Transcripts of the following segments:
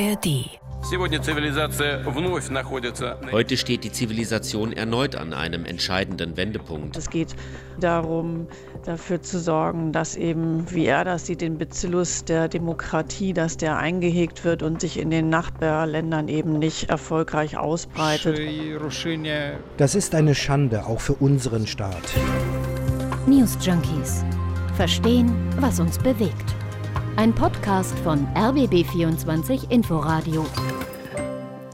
ARD. Heute steht die Zivilisation erneut an einem entscheidenden Wendepunkt. Es geht darum, dafür zu sorgen, dass eben, wie er das sieht, den Bezillus der Demokratie, dass der eingehegt wird und sich in den Nachbarländern eben nicht erfolgreich ausbreitet. Das ist eine Schande, auch für unseren Staat. News Junkies. Verstehen, was uns bewegt. Ein Podcast von RBB24 Inforadio.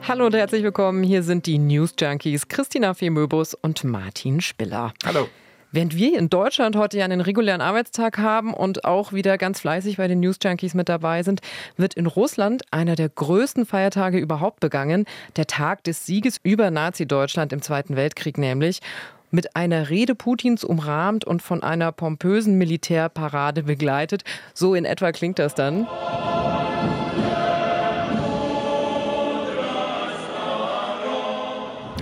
Hallo und herzlich willkommen. Hier sind die News Junkies Christina Femöbus und Martin Spiller. Hallo. Während wir in Deutschland heute ja einen regulären Arbeitstag haben und auch wieder ganz fleißig bei den News Junkies mit dabei sind, wird in Russland einer der größten Feiertage überhaupt begangen. Der Tag des Sieges über Nazi-Deutschland im Zweiten Weltkrieg nämlich mit einer Rede Putins umrahmt und von einer pompösen Militärparade begleitet. So in etwa klingt das dann.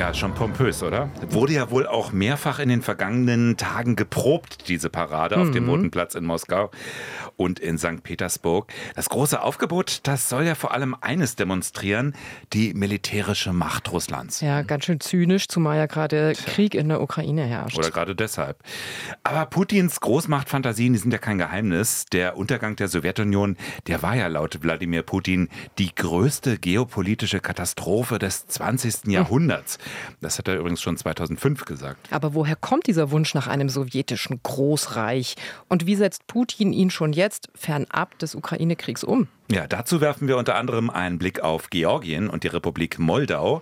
Ja, schon pompös, oder? Wurde ja wohl auch mehrfach in den vergangenen Tagen geprobt, diese Parade mhm. auf dem mhm. Roten Platz in Moskau und in St. Petersburg. Das große Aufgebot, das soll ja vor allem eines demonstrieren, die militärische Macht Russlands. Ja, ganz schön zynisch, zumal ja gerade Krieg in der Ukraine herrscht. Oder gerade deshalb. Aber Putins Großmachtfantasien, die sind ja kein Geheimnis. Der Untergang der Sowjetunion, der war ja laut Wladimir Putin die größte geopolitische Katastrophe des 20. Jahrhunderts. Das hat er übrigens schon 2005 gesagt. Aber woher kommt dieser Wunsch nach einem sowjetischen Großreich? Und wie setzt Putin ihn schon jetzt fernab des Ukraine-Kriegs um? Ja, dazu werfen wir unter anderem einen Blick auf Georgien und die Republik Moldau.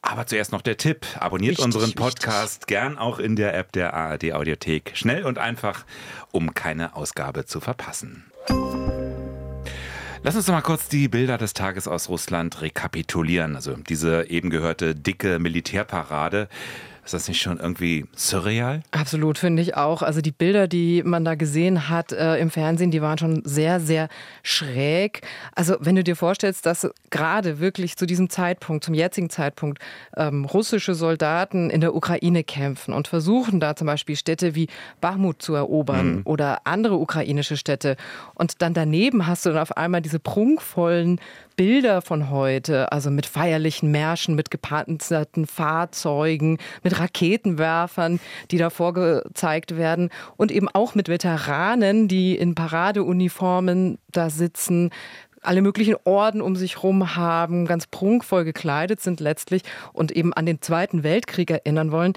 Aber zuerst noch der Tipp. Abonniert wichtig, unseren Podcast wichtig. gern auch in der App der ARD Audiothek. Schnell und einfach, um keine Ausgabe zu verpassen. Lass uns doch mal kurz die Bilder des Tages aus Russland rekapitulieren. Also diese eben gehörte dicke Militärparade. Ist das nicht schon irgendwie surreal? Absolut, finde ich auch. Also die Bilder, die man da gesehen hat äh, im Fernsehen, die waren schon sehr, sehr schräg. Also wenn du dir vorstellst, dass gerade wirklich zu diesem Zeitpunkt, zum jetzigen Zeitpunkt, ähm, russische Soldaten in der Ukraine kämpfen und versuchen da zum Beispiel Städte wie Bachmut zu erobern mhm. oder andere ukrainische Städte. Und dann daneben hast du dann auf einmal diese prunkvollen Bilder von heute, also mit feierlichen Märschen, mit gepanzerten Fahrzeugen, mit Raketenwerfern, die da vorgezeigt werden und eben auch mit Veteranen, die in Paradeuniformen da sitzen, alle möglichen Orden um sich herum haben, ganz prunkvoll gekleidet sind letztlich und eben an den Zweiten Weltkrieg erinnern wollen.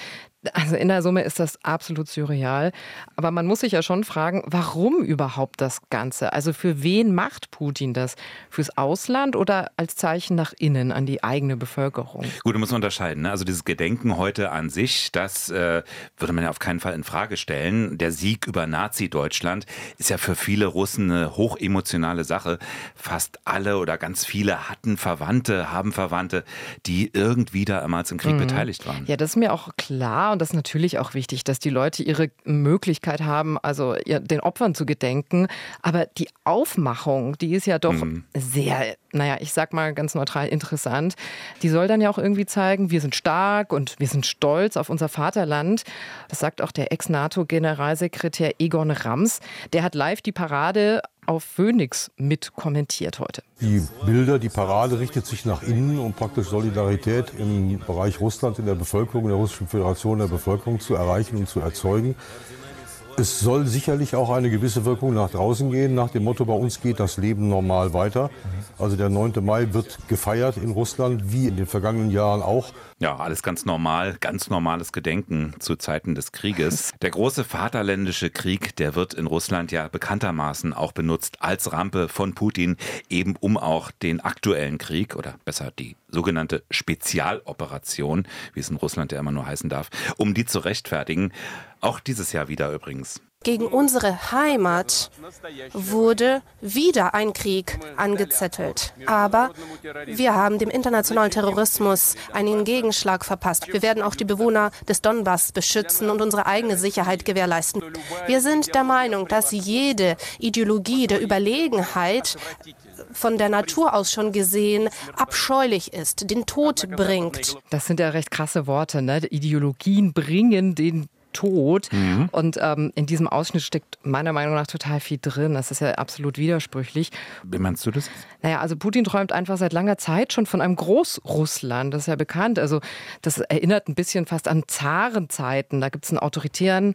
Also in der Summe ist das absolut surreal. Aber man muss sich ja schon fragen, warum überhaupt das Ganze? Also für wen macht Putin das? Fürs Ausland oder als Zeichen nach innen an die eigene Bevölkerung? Gut, da muss man unterscheiden. Ne? Also dieses Gedenken heute an sich, das äh, würde man ja auf keinen Fall in Frage stellen. Der Sieg über Nazi-Deutschland ist ja für viele Russen eine hochemotionale Sache. Fast alle oder ganz viele hatten Verwandte, haben Verwandte, die irgendwie damals im Krieg mhm. beteiligt waren. Ja, das ist mir auch klar und das ist natürlich auch wichtig, dass die Leute ihre Möglichkeit haben, also den Opfern zu gedenken. Aber die Aufmachung, die ist ja doch mhm. sehr, naja, ich sag mal ganz neutral interessant. Die soll dann ja auch irgendwie zeigen, wir sind stark und wir sind stolz auf unser Vaterland. Das sagt auch der Ex-NATO-Generalsekretär Egon Rams. Der hat live die Parade auf Phoenix mit kommentiert heute. Die Bilder, die Parade richtet sich nach innen, um praktisch Solidarität im Bereich Russland, in der Bevölkerung, in der Russischen Föderation, der Bevölkerung zu erreichen und zu erzeugen. Es soll sicherlich auch eine gewisse Wirkung nach draußen gehen, nach dem Motto, bei uns geht das Leben normal weiter. Also der 9. Mai wird gefeiert in Russland, wie in den vergangenen Jahren auch. Ja, alles ganz normal, ganz normales Gedenken zu Zeiten des Krieges. Der große Vaterländische Krieg, der wird in Russland ja bekanntermaßen auch benutzt als Rampe von Putin, eben um auch den aktuellen Krieg oder besser die sogenannte Spezialoperation, wie es in Russland ja immer nur heißen darf, um die zu rechtfertigen. Auch dieses Jahr wieder übrigens. Gegen unsere Heimat wurde wieder ein Krieg angezettelt. Aber wir haben dem internationalen Terrorismus einen Gegenschlag verpasst. Wir werden auch die Bewohner des Donbass beschützen und unsere eigene Sicherheit gewährleisten. Wir sind der Meinung, dass jede Ideologie der Überlegenheit von der Natur aus schon gesehen abscheulich ist, den Tod bringt. Das sind ja recht krasse Worte. Ne? Ideologien bringen den tot. Mhm. Und ähm, in diesem Ausschnitt steckt meiner Meinung nach total viel drin. Das ist ja absolut widersprüchlich. Wie meinst du das? Naja, also Putin träumt einfach seit langer Zeit schon von einem Großrussland. Das ist ja bekannt. Also das erinnert ein bisschen fast an Zarenzeiten. Da gibt es einen autoritären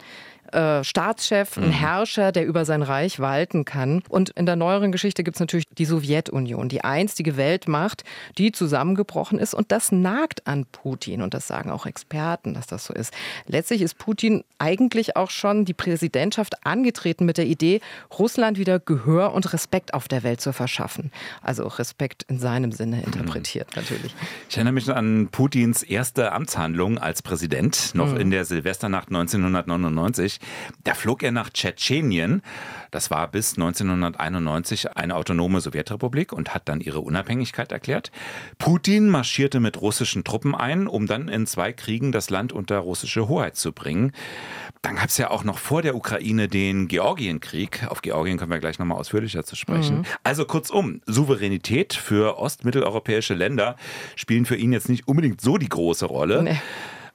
äh, Staatschef, ein mhm. Herrscher, der über sein Reich walten kann. Und in der neueren Geschichte gibt es natürlich die Sowjetunion, die einstige Weltmacht, die zusammengebrochen ist. Und das nagt an Putin. Und das sagen auch Experten, dass das so ist. Letztlich ist Putin eigentlich auch schon die Präsidentschaft angetreten mit der Idee, Russland wieder Gehör und Respekt auf der Welt zu verschaffen. Also Respekt in seinem Sinne interpretiert mhm. natürlich. Ich erinnere mich an Putins erste Amtshandlung als Präsident, noch mhm. in der Silvesternacht 1999. Da flog er nach Tschetschenien. Das war bis 1991 eine autonome Sowjetrepublik und hat dann ihre Unabhängigkeit erklärt. Putin marschierte mit russischen Truppen ein, um dann in zwei Kriegen das Land unter russische Hoheit zu bringen. Dann gab es ja auch noch vor der Ukraine den Georgienkrieg. Auf Georgien kommen wir gleich nochmal ausführlicher zu sprechen. Mhm. Also kurzum, Souveränität für ostmitteleuropäische Länder spielen für ihn jetzt nicht unbedingt so die große Rolle. Nee.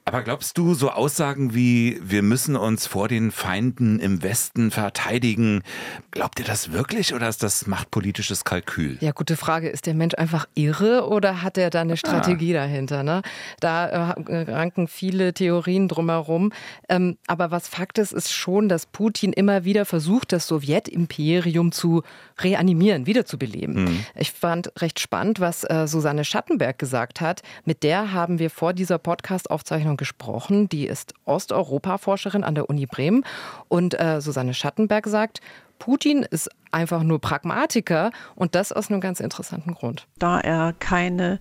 Aber glaubst du, so Aussagen wie, wir müssen uns vor den Feinden im Westen verteidigen, glaubt ihr das wirklich oder ist das machtpolitisches Kalkül? Ja, gute Frage. Ist der Mensch einfach irre oder hat er da eine Strategie ah. dahinter? Ne? Da äh, ranken viele Theorien drumherum. Ähm, aber was Fakt ist, ist schon, dass Putin immer wieder versucht, das Sowjetimperium zu reanimieren, wiederzubeleben. Mhm. Ich fand recht spannend, was äh, Susanne Schattenberg gesagt hat. Mit der haben wir vor dieser Podcast-Aufzeichnung gesprochen. Die ist Osteuropa-Forscherin an der Uni Bremen. Und äh, Susanne Schattenberg sagt, Putin ist einfach nur Pragmatiker und das aus einem ganz interessanten Grund. Da er keine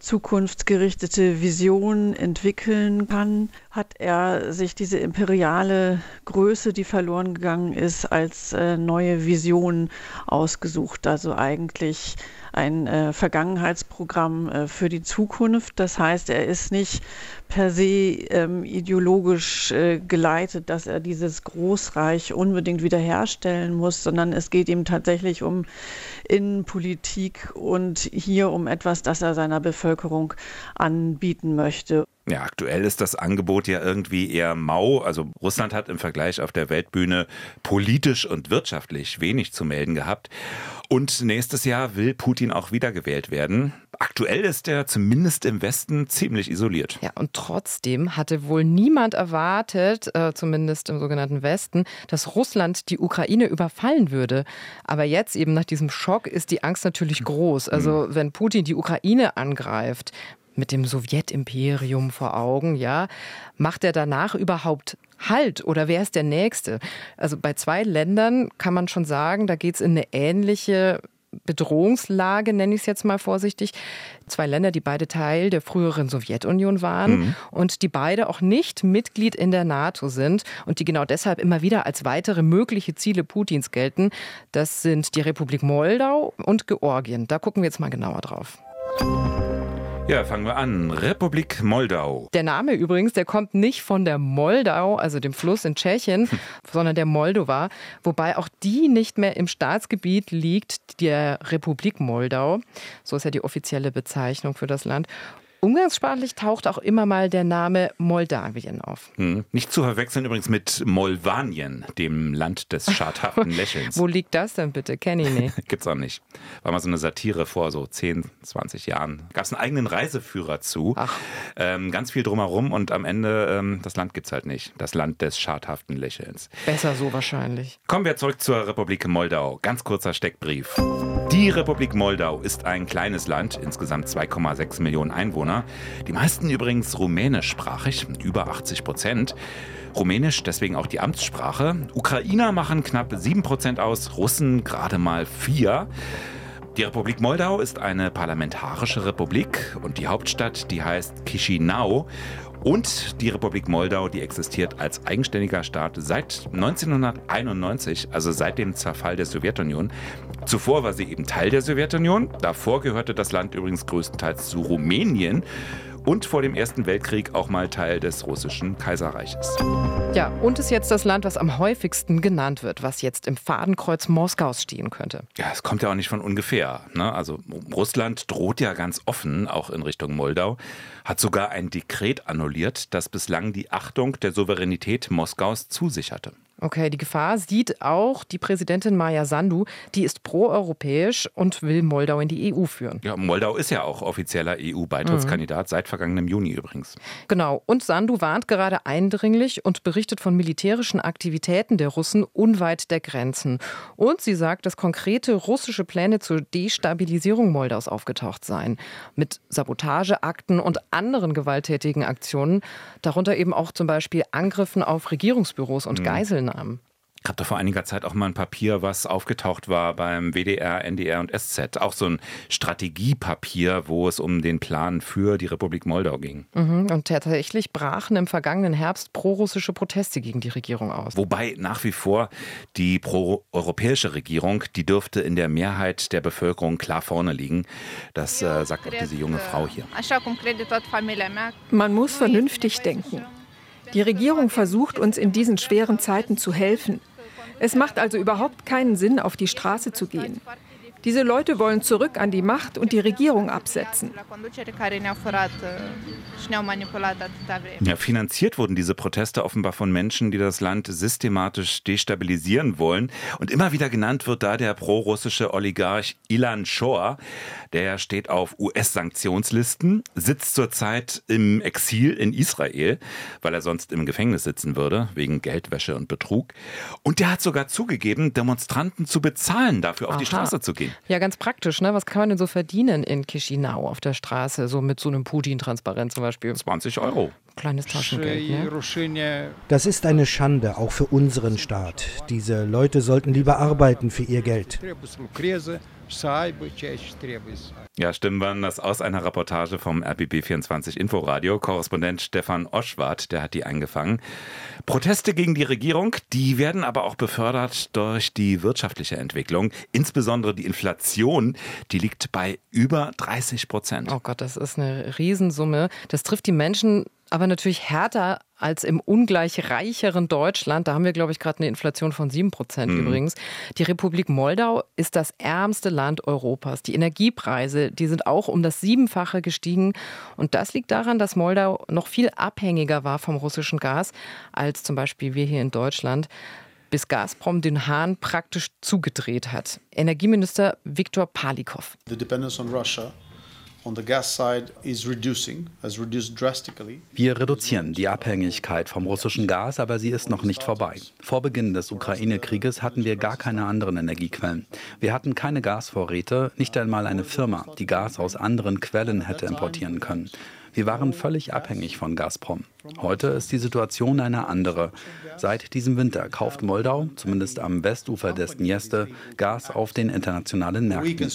zukunftsgerichtete Vision entwickeln kann, hat er sich diese imperiale Größe, die verloren gegangen ist, als äh, neue Vision ausgesucht. Also eigentlich ein äh, Vergangenheitsprogramm äh, für die Zukunft. Das heißt, er ist nicht per se ähm, ideologisch äh, geleitet, dass er dieses Großreich unbedingt wiederherstellen muss, sondern es geht ihm tatsächlich um Innenpolitik und hier um etwas, das er seiner Bevölkerung anbieten möchte. Ja, aktuell ist das Angebot ja irgendwie eher mau. Also Russland hat im Vergleich auf der Weltbühne politisch und wirtschaftlich wenig zu melden gehabt. Und nächstes Jahr will Putin auch wiedergewählt werden. Aktuell ist er zumindest im Westen ziemlich isoliert. Ja, und trotzdem hatte wohl niemand erwartet, äh, zumindest im sogenannten Westen, dass Russland die Ukraine überfallen würde. Aber jetzt eben nach diesem Schock ist die Angst natürlich groß. Also wenn Putin die Ukraine angreift, mit dem Sowjetimperium vor Augen, ja, macht er danach überhaupt Halt oder wer ist der Nächste? Also bei zwei Ländern kann man schon sagen, da geht es in eine ähnliche Bedrohungslage, nenne ich es jetzt mal vorsichtig. Zwei Länder, die beide Teil der früheren Sowjetunion waren mhm. und die beide auch nicht Mitglied in der NATO sind und die genau deshalb immer wieder als weitere mögliche Ziele Putins gelten. Das sind die Republik Moldau und Georgien. Da gucken wir jetzt mal genauer drauf. Ja, fangen wir an. Republik Moldau. Der Name übrigens, der kommt nicht von der Moldau, also dem Fluss in Tschechien, hm. sondern der Moldova, wobei auch die nicht mehr im Staatsgebiet liegt, der Republik Moldau. So ist ja die offizielle Bezeichnung für das Land. Umgangssprachlich taucht auch immer mal der Name Moldawien auf. Hm. Nicht zu verwechseln übrigens mit Molvanien, dem Land des schadhaften Lächelns. Wo liegt das denn bitte? Kenne ich nicht. Gibt's auch nicht. War mal so eine Satire vor so 10, 20 Jahren. Gab es einen eigenen Reiseführer zu. Ach. Ähm, ganz viel drumherum und am Ende, ähm, das Land gibt's halt nicht. Das Land des schadhaften Lächelns. Besser so wahrscheinlich. Kommen wir zurück zur Republik Moldau. Ganz kurzer Steckbrief. Die Republik Moldau ist ein kleines Land, insgesamt 2,6 Millionen Einwohner. Die meisten übrigens rumänischsprachig, über 80 Prozent. Rumänisch deswegen auch die Amtssprache. Ukrainer machen knapp 7 Prozent aus, Russen gerade mal 4. Die Republik Moldau ist eine parlamentarische Republik und die Hauptstadt, die heißt Chisinau. Und die Republik Moldau, die existiert als eigenständiger Staat seit 1991, also seit dem Zerfall der Sowjetunion. Zuvor war sie eben Teil der Sowjetunion. Davor gehörte das Land übrigens größtenteils zu Rumänien. Und vor dem Ersten Weltkrieg auch mal Teil des russischen Kaiserreiches. Ja, und ist jetzt das Land, was am häufigsten genannt wird, was jetzt im Fadenkreuz Moskaus stehen könnte. Ja, es kommt ja auch nicht von ungefähr. Ne? Also Russland droht ja ganz offen, auch in Richtung Moldau, hat sogar ein Dekret annulliert, das bislang die Achtung der Souveränität Moskaus zusicherte. Okay, die Gefahr sieht auch die Präsidentin Maja Sandu. Die ist proeuropäisch und will Moldau in die EU führen. Ja, Moldau ist ja auch offizieller EU-Beitrittskandidat, mhm. seit vergangenem Juni übrigens. Genau. Und Sandu warnt gerade eindringlich und berichtet von militärischen Aktivitäten der Russen unweit der Grenzen. Und sie sagt, dass konkrete russische Pläne zur Destabilisierung Moldaus aufgetaucht seien. Mit Sabotageakten und anderen gewalttätigen Aktionen, darunter eben auch zum Beispiel Angriffen auf Regierungsbüros und mhm. Geiseln Namen. Ich habe da vor einiger Zeit auch mal ein Papier, was aufgetaucht war beim WDR, NDR und SZ. Auch so ein Strategiepapier, wo es um den Plan für die Republik Moldau ging. Mhm. Und tatsächlich brachen im vergangenen Herbst prorussische Proteste gegen die Regierung aus. Wobei nach wie vor die proeuropäische Regierung, die dürfte in der Mehrheit der Bevölkerung klar vorne liegen. Das äh, sagt auch diese junge Frau hier. Man muss vernünftig denken. Die Regierung versucht uns in diesen schweren Zeiten zu helfen. Es macht also überhaupt keinen Sinn, auf die Straße zu gehen. Diese Leute wollen zurück an die Macht und die Regierung absetzen. Ja, finanziert wurden diese Proteste offenbar von Menschen, die das Land systematisch destabilisieren wollen. Und immer wieder genannt wird da der prorussische Oligarch Ilan Shor. Der steht auf US-Sanktionslisten, sitzt zurzeit im Exil in Israel, weil er sonst im Gefängnis sitzen würde, wegen Geldwäsche und Betrug. Und der hat sogar zugegeben, Demonstranten zu bezahlen, dafür auf Aha. die Straße zu gehen. Ja, ganz praktisch. Ne? Was kann man denn so verdienen in Chisinau auf der Straße, so mit so einem Putin-Transparent zum Beispiel? 20 Euro. Kleines Taschengeld. Ne? Das ist eine Schande, auch für unseren Staat. Diese Leute sollten lieber arbeiten für ihr Geld. Ja, Stimmen waren das aus einer Reportage vom RBB24 Inforadio. Korrespondent Stefan Oschwart, der hat die eingefangen. Proteste gegen die Regierung, die werden aber auch befördert durch die wirtschaftliche Entwicklung. Insbesondere die Inflation, die liegt bei über 30 Prozent. Oh Gott, das ist eine Riesensumme. Das trifft die Menschen aber natürlich härter als im ungleich reicheren Deutschland. Da haben wir, glaube ich, gerade eine Inflation von 7 Prozent mhm. übrigens. Die Republik Moldau ist das ärmste Land Europas. Die Energiepreise, die sind auch um das Siebenfache gestiegen. Und das liegt daran, dass Moldau noch viel abhängiger war vom russischen Gas als zum Beispiel wir hier in Deutschland bis Gazprom den Hahn praktisch zugedreht hat. Energieminister Viktor Palikow. The dependence on Russia wir reduzieren die Abhängigkeit vom russischen Gas, aber sie ist noch nicht vorbei. Vor Beginn des Ukraine-Krieges hatten wir gar keine anderen Energiequellen. Wir hatten keine Gasvorräte, nicht einmal eine Firma, die Gas aus anderen Quellen hätte importieren können. Wir waren völlig abhängig von Gazprom. Heute ist die Situation eine andere. Seit diesem Winter kauft Moldau, zumindest am Westufer des Dniester, Gas auf den internationalen Märkten.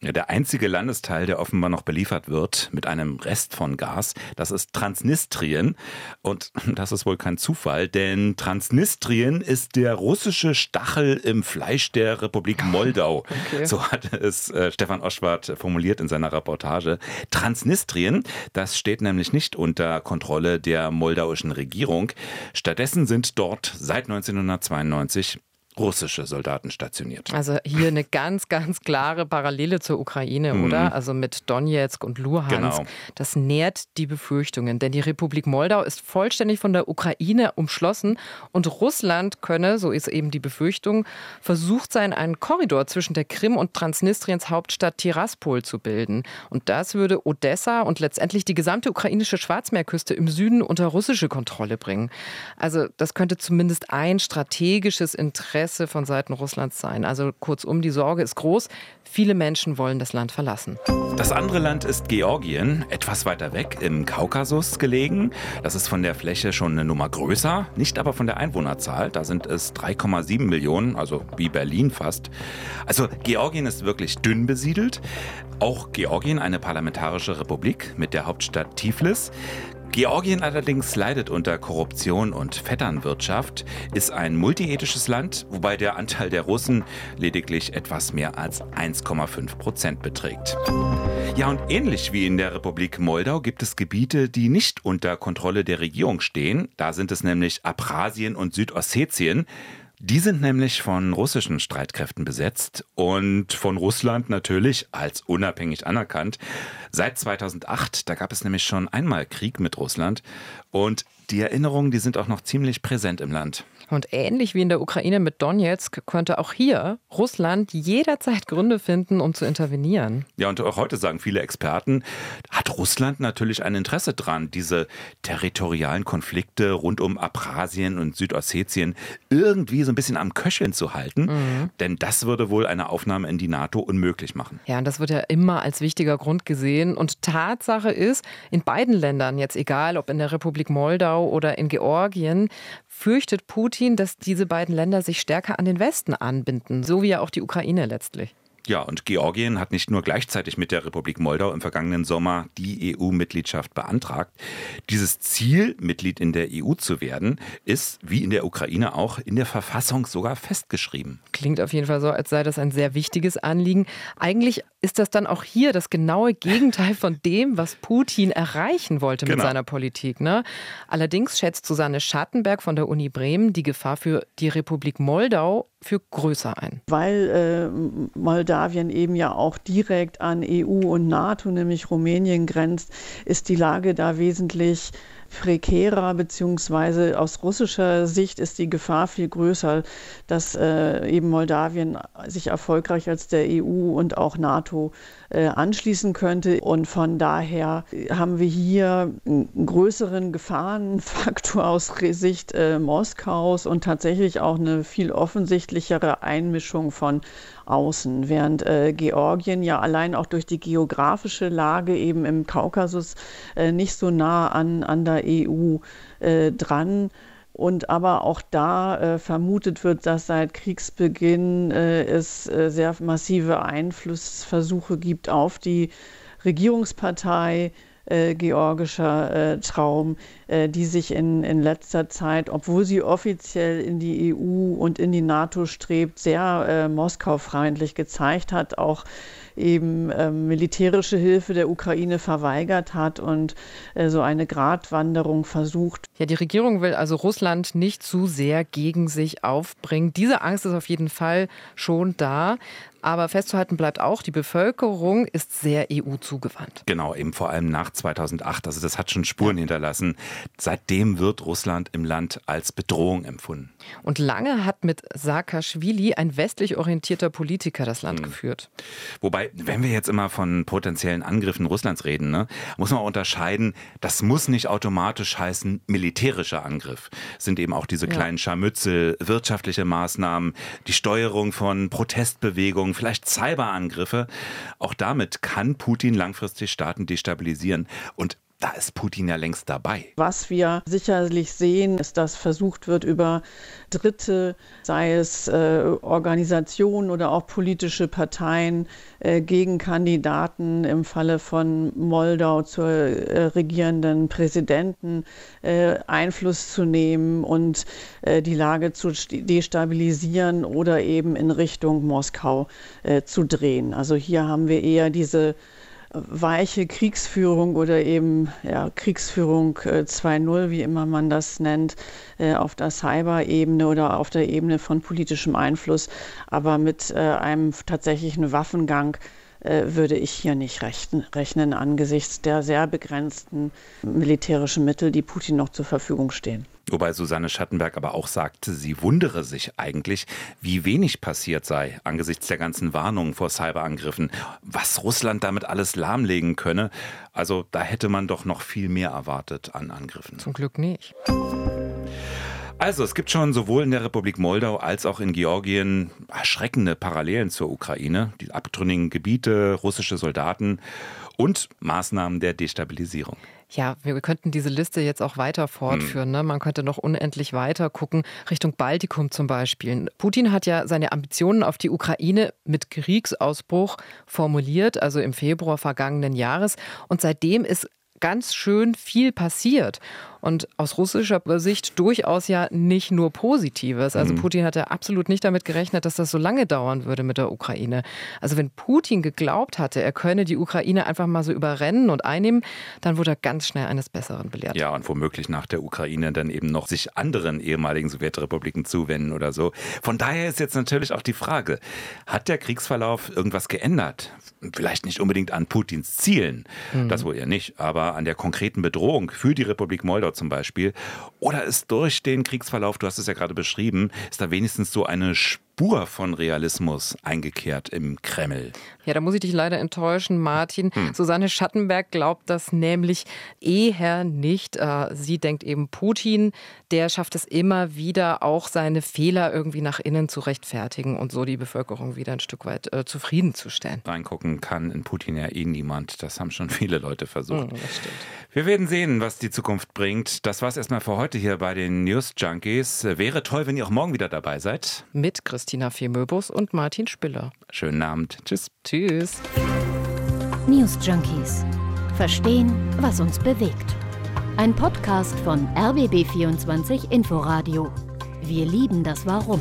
Ja, der einzige Landesteil, der offenbar noch beliefert wird mit einem Rest von Gas, das ist Transnistrien. Und das ist wohl kein Zufall, denn Transnistrien ist der russische Stachel im Fleisch der Republik Moldau. Okay. So hat es äh, Stefan Oschwart formuliert in seiner Reportage. Transnistrien, das steht nämlich nicht unter Kontrolle der moldauischen Regierung. Stattdessen sind dort seit 1992 russische Soldaten stationiert. Also hier eine ganz, ganz klare Parallele zur Ukraine, mhm. oder? Also mit Donetsk und Luhansk. Genau. Das nährt die Befürchtungen, denn die Republik Moldau ist vollständig von der Ukraine umschlossen und Russland könne, so ist eben die Befürchtung, versucht sein, einen Korridor zwischen der Krim und Transnistriens Hauptstadt Tiraspol zu bilden. Und das würde Odessa und letztendlich die gesamte ukrainische Schwarzmeerküste im Süden unter russische Kontrolle bringen. Also das könnte zumindest ein strategisches Interesse Interesse von Seiten Russlands sein. Also kurzum, die Sorge ist groß. Viele Menschen wollen das Land verlassen. Das andere Land ist Georgien, etwas weiter weg im Kaukasus gelegen. Das ist von der Fläche schon eine Nummer größer, nicht aber von der Einwohnerzahl. Da sind es 3,7 Millionen, also wie Berlin fast. Also Georgien ist wirklich dünn besiedelt. Auch Georgien eine parlamentarische Republik mit der Hauptstadt Tiflis. Georgien allerdings leidet unter Korruption und Vetternwirtschaft, ist ein multiethisches Land, wobei der Anteil der Russen lediglich etwas mehr als 1,5 Prozent beträgt. Ja, und ähnlich wie in der Republik Moldau gibt es Gebiete, die nicht unter Kontrolle der Regierung stehen. Da sind es nämlich Abchasien und Südossetien. Die sind nämlich von russischen Streitkräften besetzt und von Russland natürlich als unabhängig anerkannt. Seit 2008, da gab es nämlich schon einmal Krieg mit Russland und die Erinnerungen, die sind auch noch ziemlich präsent im Land. Und ähnlich wie in der Ukraine mit Donetsk könnte auch hier Russland jederzeit Gründe finden, um zu intervenieren. Ja, und auch heute sagen viele Experten, hat Russland natürlich ein Interesse dran, diese territorialen Konflikte rund um Abchasien und Südossetien irgendwie so ein bisschen am Köcheln zu halten. Mhm. Denn das würde wohl eine Aufnahme in die NATO unmöglich machen. Ja, und das wird ja immer als wichtiger Grund gesehen. Und Tatsache ist, in beiden Ländern, jetzt egal ob in der Republik Moldau oder in Georgien, fürchtet Putin, dass diese beiden Länder sich stärker an den Westen anbinden, so wie ja auch die Ukraine letztlich. Ja, und Georgien hat nicht nur gleichzeitig mit der Republik Moldau im vergangenen Sommer die EU-Mitgliedschaft beantragt. Dieses Ziel, Mitglied in der EU zu werden, ist, wie in der Ukraine auch, in der Verfassung sogar festgeschrieben. Klingt auf jeden Fall so, als sei das ein sehr wichtiges Anliegen. Eigentlich ist das dann auch hier das genaue Gegenteil von dem, was Putin erreichen wollte mit genau. seiner Politik. Ne? Allerdings schätzt Susanne Schattenberg von der Uni Bremen die Gefahr für die Republik Moldau für größer ein. Weil äh, Moldawien eben ja auch direkt an EU und NATO, nämlich Rumänien, grenzt, ist die Lage da wesentlich prekärer, beziehungsweise aus russischer Sicht ist die Gefahr viel größer, dass äh, eben Moldawien sich erfolgreich als der EU und auch NATO äh, anschließen könnte. Und von daher haben wir hier einen größeren Gefahrenfaktor aus Sicht äh, Moskaus und tatsächlich auch eine viel offensichtlichere Einmischung von außen, während äh, Georgien ja allein auch durch die geografische Lage eben im Kaukasus äh, nicht so nah an, an der EU äh, dran. Und aber auch da äh, vermutet wird, dass seit Kriegsbeginn äh, es äh, sehr massive Einflussversuche gibt auf die Regierungspartei äh, georgischer äh, Traum, äh, die sich in, in letzter Zeit, obwohl sie offiziell in die EU und in die NATO strebt, sehr äh, Moskau-freundlich gezeigt hat, auch eben ähm, militärische Hilfe der Ukraine verweigert hat und äh, so eine Gratwanderung versucht. Ja, die Regierung will also Russland nicht zu sehr gegen sich aufbringen. Diese Angst ist auf jeden Fall schon da. Aber festzuhalten bleibt auch, die Bevölkerung ist sehr EU-zugewandt. Genau, eben vor allem nach 2008. Also das hat schon Spuren hinterlassen. Seitdem wird Russland im Land als Bedrohung empfunden. Und lange hat mit Saakashvili ein westlich orientierter Politiker das Land hm. geführt. Wobei, wenn wir jetzt immer von potenziellen Angriffen Russlands reden, ne, muss man unterscheiden, das muss nicht automatisch heißen militärischer Angriff. Es sind eben auch diese ja. kleinen Scharmützel, wirtschaftliche Maßnahmen, die Steuerung von Protestbewegungen, vielleicht Cyberangriffe. Auch damit kann Putin langfristig Staaten destabilisieren. Und da ist Putin ja längst dabei. Was wir sicherlich sehen, ist, dass versucht wird, über Dritte, sei es äh, Organisationen oder auch politische Parteien, äh, gegen Kandidaten im Falle von Moldau zur äh, regierenden Präsidenten äh, Einfluss zu nehmen und äh, die Lage zu destabilisieren oder eben in Richtung Moskau äh, zu drehen. Also hier haben wir eher diese weiche Kriegsführung oder eben ja, Kriegsführung 2.0, äh, wie immer man das nennt, äh, auf der Cyber-Ebene oder auf der Ebene von politischem Einfluss, aber mit äh, einem tatsächlichen Waffengang würde ich hier nicht rechnen angesichts der sehr begrenzten militärischen Mittel, die Putin noch zur Verfügung stehen. Wobei Susanne Schattenberg aber auch sagte, sie wundere sich eigentlich, wie wenig passiert sei angesichts der ganzen Warnungen vor Cyberangriffen, was Russland damit alles lahmlegen könne. Also da hätte man doch noch viel mehr erwartet an Angriffen. Zum Glück nicht. Also, es gibt schon sowohl in der Republik Moldau als auch in Georgien erschreckende Parallelen zur Ukraine. Die abtrünnigen Gebiete, russische Soldaten und Maßnahmen der Destabilisierung. Ja, wir könnten diese Liste jetzt auch weiter fortführen. Ne? Man könnte noch unendlich weiter gucken, Richtung Baltikum zum Beispiel. Putin hat ja seine Ambitionen auf die Ukraine mit Kriegsausbruch formuliert, also im Februar vergangenen Jahres. Und seitdem ist ganz schön viel passiert. Und aus russischer Sicht durchaus ja nicht nur Positives. Also mhm. Putin hatte absolut nicht damit gerechnet, dass das so lange dauern würde mit der Ukraine. Also wenn Putin geglaubt hatte, er könne die Ukraine einfach mal so überrennen und einnehmen, dann wurde er ganz schnell eines Besseren belehrt. Ja, und womöglich nach der Ukraine dann eben noch sich anderen ehemaligen Sowjetrepubliken zuwenden oder so. Von daher ist jetzt natürlich auch die Frage, hat der Kriegsverlauf irgendwas geändert? Vielleicht nicht unbedingt an Putins Zielen, mhm. das wohl eher nicht, aber an der konkreten Bedrohung für die Republik Moldau zum Beispiel. Oder ist durch den Kriegsverlauf, du hast es ja gerade beschrieben, ist da wenigstens so eine Spur Spur von Realismus eingekehrt im Kreml. Ja, da muss ich dich leider enttäuschen, Martin. Hm. Susanne Schattenberg glaubt das nämlich eher nicht. Äh, sie denkt eben, Putin, der schafft es immer wieder, auch seine Fehler irgendwie nach innen zu rechtfertigen und so die Bevölkerung wieder ein Stück weit äh, zufriedenzustellen. Reingucken kann in Putin ja eh niemand. Das haben schon viele Leute versucht. Hm, Wir werden sehen, was die Zukunft bringt. Das war es erstmal für heute hier bei den News Junkies. Wäre toll, wenn ihr auch morgen wieder dabei seid. Mit Christian Christina Fehmöbus und Martin Spiller. Schönen Abend. Tschüss. Tschüss. News Junkies. Verstehen, was uns bewegt. Ein Podcast von RBB24 Inforadio. Wir lieben das Warum.